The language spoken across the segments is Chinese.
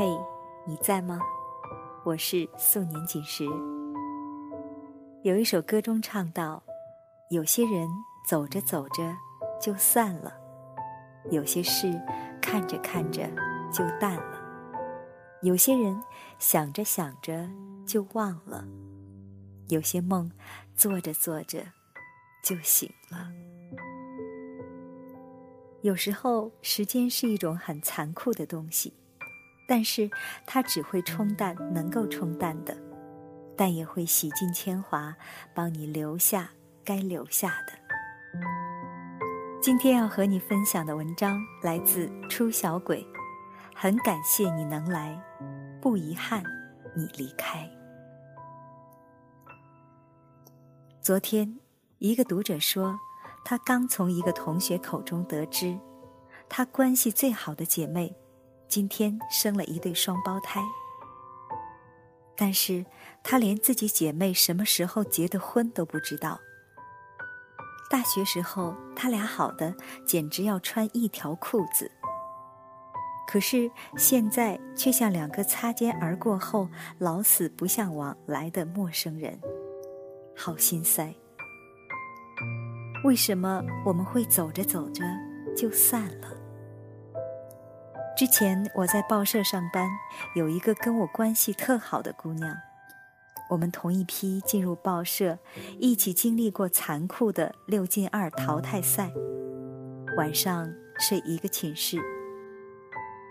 嘿，你在吗？我是素年锦时。有一首歌中唱道：“有些人走着走着就散了，有些事看着看着就淡了，有些人想着想着就忘了，有些梦做着做着就醒了。”有时候，时间是一种很残酷的东西，但是它只会冲淡能够冲淡的，但也会洗尽铅华，帮你留下该留下的。今天要和你分享的文章来自初小鬼，很感谢你能来，不遗憾你离开。昨天，一个读者说。他刚从一个同学口中得知，他关系最好的姐妹，今天生了一对双胞胎。但是她连自己姐妹什么时候结的婚都不知道。大学时候，他俩好的简直要穿一条裤子。可是现在却像两个擦肩而过后老死不相往来的陌生人，好心塞。为什么我们会走着走着就散了？之前我在报社上班，有一个跟我关系特好的姑娘，我们同一批进入报社，一起经历过残酷的六进二淘汰赛，晚上睡一个寝室，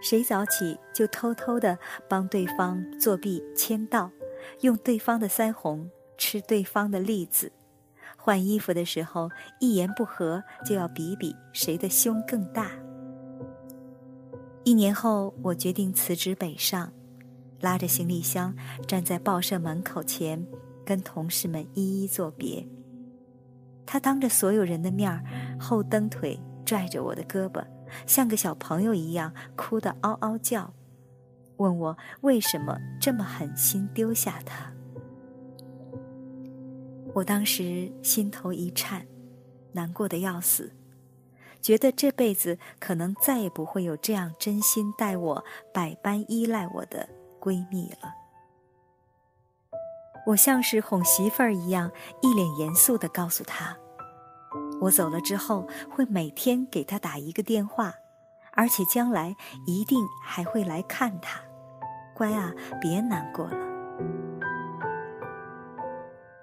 谁早起就偷偷的帮对方作弊签到，用对方的腮红吃对方的栗子。换衣服的时候，一言不合就要比比谁的胸更大。一年后，我决定辞职北上，拉着行李箱站在报社门口前，跟同事们一一作别。他当着所有人的面儿，后蹬腿拽着我的胳膊，像个小朋友一样哭得嗷嗷叫，问我为什么这么狠心丢下他。我当时心头一颤，难过的要死，觉得这辈子可能再也不会有这样真心待我、百般依赖我的闺蜜了。我像是哄媳妇儿一样，一脸严肃的告诉她：“我走了之后，会每天给她打一个电话，而且将来一定还会来看她。乖啊，别难过了。”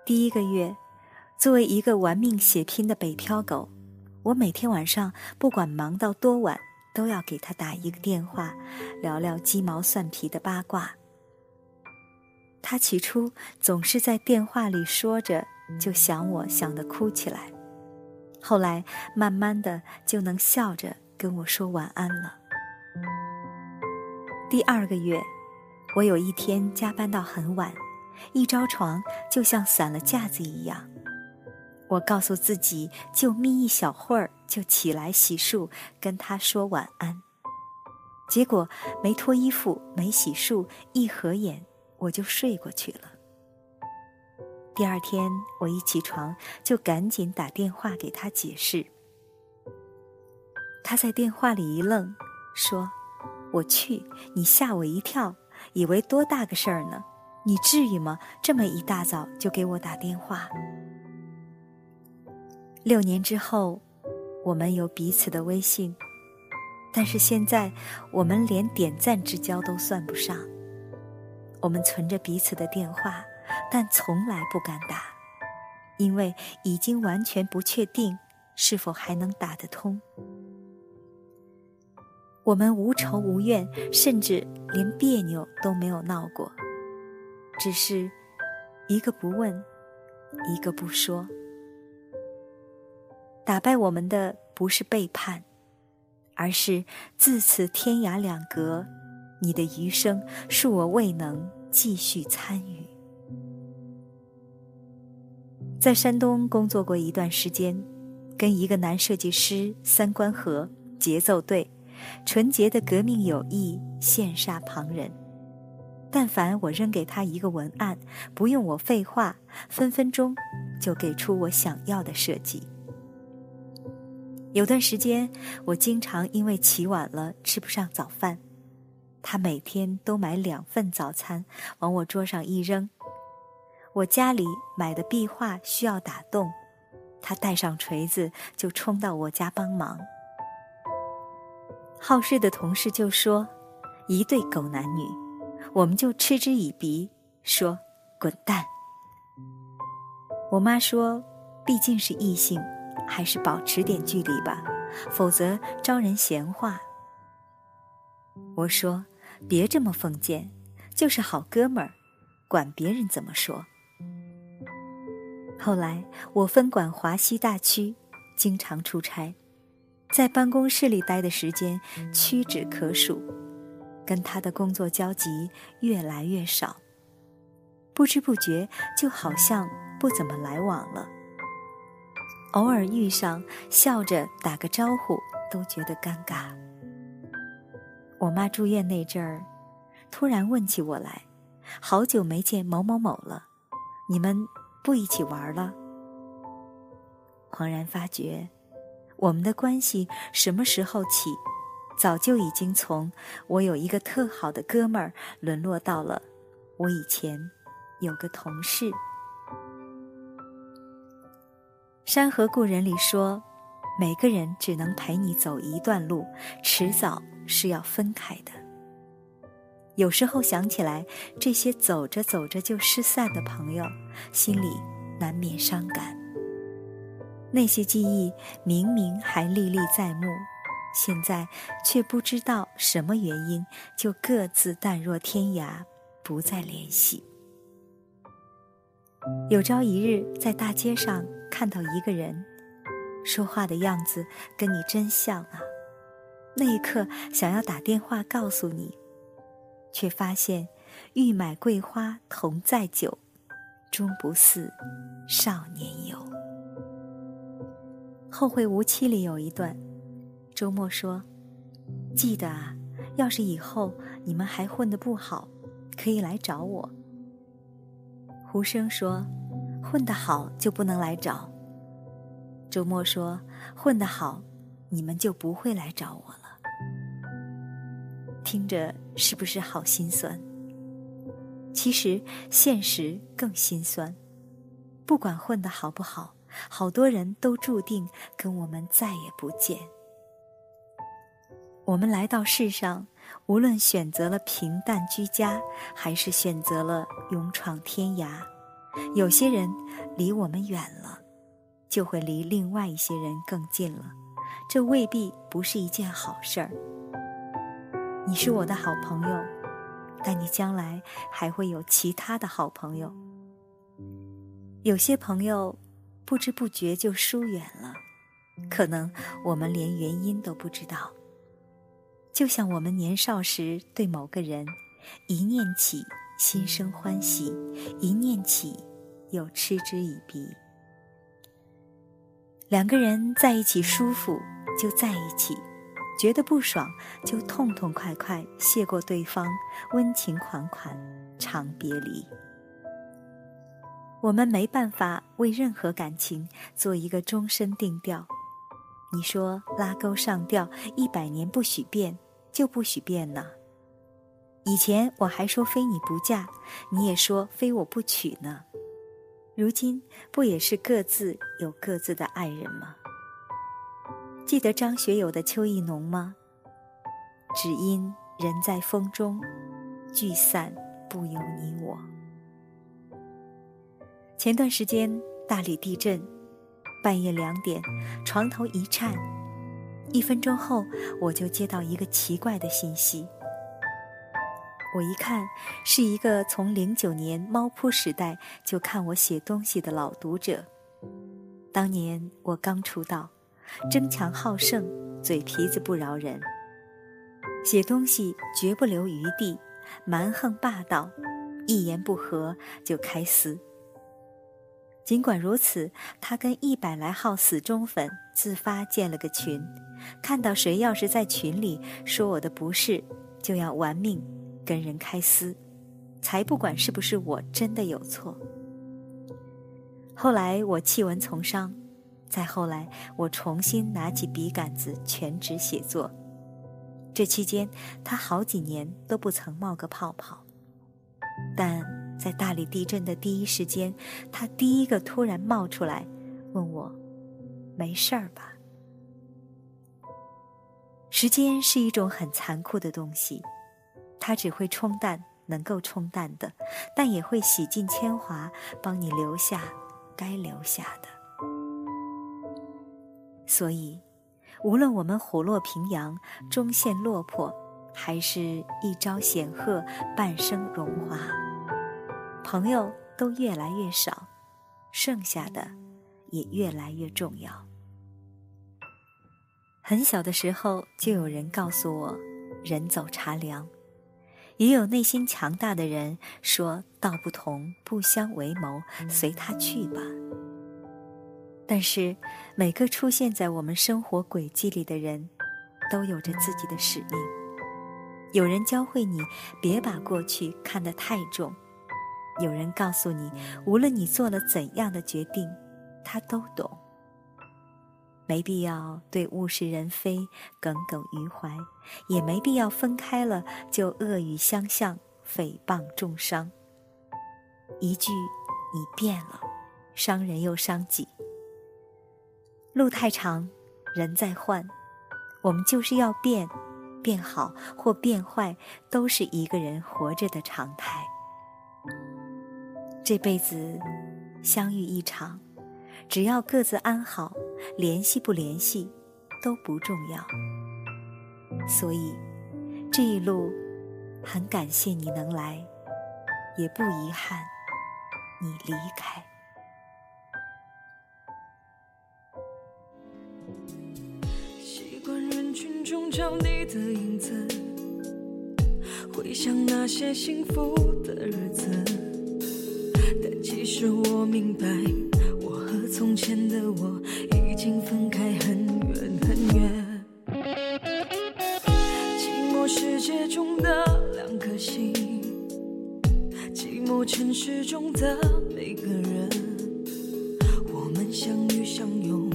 第一个月，作为一个玩命血拼的北漂狗，我每天晚上不管忙到多晚，都要给他打一个电话，聊聊鸡毛蒜皮的八卦。他起初总是在电话里说着就想我想得哭起来，后来慢慢的就能笑着跟我说晚安了。第二个月，我有一天加班到很晚。一着床，就像散了架子一样。我告诉自己，就眯一小会儿，就起来洗漱，跟他说晚安。结果没脱衣服，没洗漱，一合眼我就睡过去了。第二天我一起床，就赶紧打电话给他解释。他在电话里一愣，说：“我去，你吓我一跳，以为多大个事儿呢。”你至于吗？这么一大早就给我打电话。六年之后，我们有彼此的微信，但是现在我们连点赞之交都算不上。我们存着彼此的电话，但从来不敢打，因为已经完全不确定是否还能打得通。我们无仇无怨，甚至连别扭都没有闹过。只是，一个不问，一个不说。打败我们的不是背叛，而是自此天涯两隔。你的余生，恕我未能继续参与。在山东工作过一段时间，跟一个男设计师三观合，节奏对，纯洁的革命友谊羡煞旁人。但凡我扔给他一个文案，不用我废话，分分钟就给出我想要的设计。有段时间，我经常因为起晚了吃不上早饭，他每天都买两份早餐往我桌上一扔。我家里买的壁画需要打洞，他带上锤子就冲到我家帮忙。好事的同事就说：“一对狗男女。”我们就嗤之以鼻，说：“滚蛋。”我妈说：“毕竟是异性，还是保持点距离吧，否则招人闲话。”我说：“别这么封建，就是好哥们儿，管别人怎么说。”后来我分管华西大区，经常出差，在办公室里待的时间屈指可数。跟他的工作交集越来越少，不知不觉就好像不怎么来往了。偶尔遇上，笑着打个招呼都觉得尴尬。我妈住院那阵儿，突然问起我来：“好久没见某某某了，你们不一起玩了？”恍然发觉，我们的关系什么时候起？早就已经从我有一个特好的哥们儿，沦落到了我以前有个同事。《山河故人》里说，每个人只能陪你走一段路，迟早是要分开的。有时候想起来，这些走着走着就失散的朋友，心里难免伤感。那些记忆明明还历历在目。现在却不知道什么原因，就各自淡若天涯，不再联系。有朝一日在大街上看到一个人，说话的样子跟你真像啊！那一刻想要打电话告诉你，却发现欲买桂花同载酒，终不似少年游。后会无期里有一段。周末说：“记得啊，要是以后你们还混得不好，可以来找我。”胡生说：“混得好就不能来找。”周末说：“混得好，你们就不会来找我了。”听着是不是好心酸？其实现实更心酸。不管混得好不好，好多人都注定跟我们再也不见。我们来到世上，无论选择了平淡居家，还是选择了勇闯天涯，有些人离我们远了，就会离另外一些人更近了。这未必不是一件好事儿。你是我的好朋友，但你将来还会有其他的好朋友。有些朋友不知不觉就疏远了，可能我们连原因都不知道。就像我们年少时对某个人，一念起心生欢喜，一念起又嗤之以鼻。两个人在一起舒服就在一起，觉得不爽就痛痛快快谢过对方，温情款款长别离。我们没办法为任何感情做一个终身定调。你说拉钩上吊一百年不许变。就不许变呢。以前我还说非你不嫁，你也说非我不娶呢。如今不也是各自有各自的爱人吗？记得张学友的《秋意浓》吗？只因人在风中，聚散不由你我。前段时间大理地震，半夜两点，床头一颤。一分钟后，我就接到一个奇怪的信息。我一看，是一个从零九年猫扑时代就看我写东西的老读者。当年我刚出道，争强好胜，嘴皮子不饶人，写东西绝不留余地，蛮横霸道，一言不合就开撕。尽管如此，他跟一百来号死忠粉自发建了个群，看到谁要是在群里说我的不是，就要玩命跟人开撕，才不管是不是我真的有错。后来我弃文从商，再后来我重新拿起笔杆子全职写作，这期间，他好几年都不曾冒个泡泡。但在大理地震的第一时间，他第一个突然冒出来，问我：“没事儿吧？”时间是一种很残酷的东西，它只会冲淡能够冲淡的，但也会洗尽铅华，帮你留下该留下的。所以，无论我们虎落平阳，终陷落魄，还是一朝显赫，半生荣华，朋友都越来越少，剩下的也越来越重要。很小的时候，就有人告诉我：“人走茶凉。”也有内心强大的人说：“道不同，不相为谋，随他去吧。”但是，每个出现在我们生活轨迹里的人，都有着自己的使命。有人教会你别把过去看得太重，有人告诉你，无论你做了怎样的决定，他都懂。没必要对物是人非耿耿于怀，也没必要分开了就恶语相向、诽谤重伤。一句“你变了”，伤人又伤己。路太长，人在换，我们就是要变，变好或变坏，都是一个人活着的常态。这辈子相遇一场，只要各自安好，联系不联系都不重要。所以这一路，很感谢你能来，也不遗憾你离开。习惯人群中找你的影子，回想那些幸福的日子。但其实我明白，从前的我已经分开很远很远。寂寞世界中的两颗心，寂寞城市中的每个人，我们相遇相拥，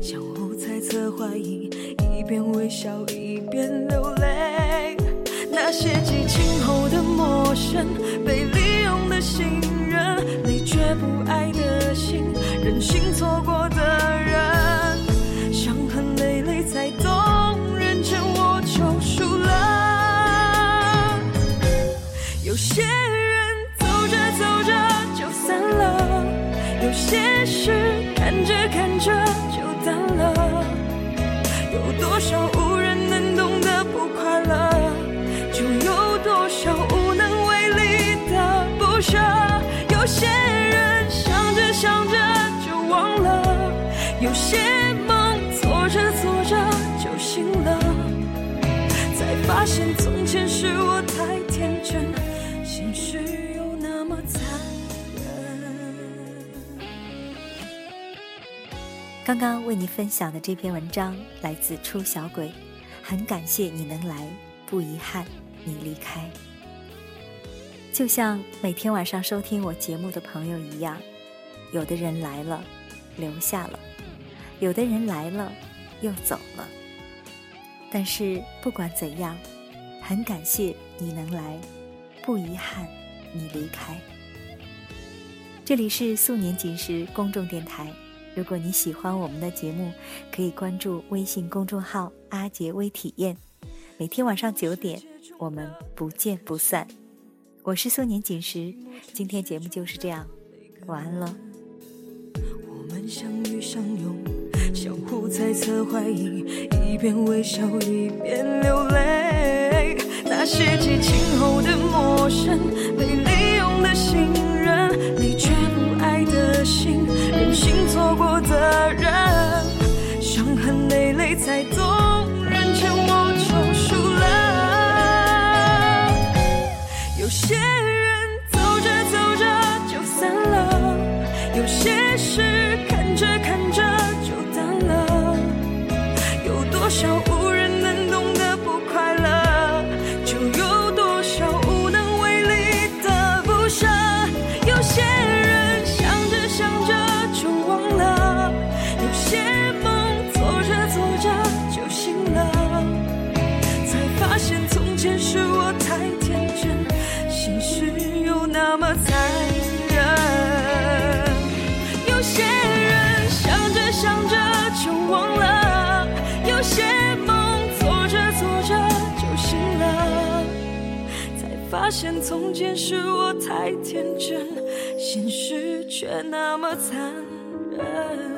相互猜测怀疑，一边微笑一。边流泪，那些激情后的陌生，被错过的人，伤痕累累才懂，认真我就输了。有些人走着走着就散了，有些事看着看着就淡了，有多少？无人能懂的不快乐发现从前是我太天真，现实又那么残忍。刚刚为你分享的这篇文章来自初小鬼，很感谢你能来，不遗憾你离开。就像每天晚上收听我节目的朋友一样，有的人来了，留下了；有的人来了，又走了。但是不管怎样，很感谢你能来，不遗憾你离开。这里是素年锦时公众电台，如果你喜欢我们的节目，可以关注微信公众号“阿杰微体验”，每天晚上九点，我们不见不散。我是素年锦时，今天节目就是这样，晚安了。我们相遇相拥，相互猜测怀疑，一边微笑一边流泪。那些激情发现从前是我太天真，现实却那么残忍。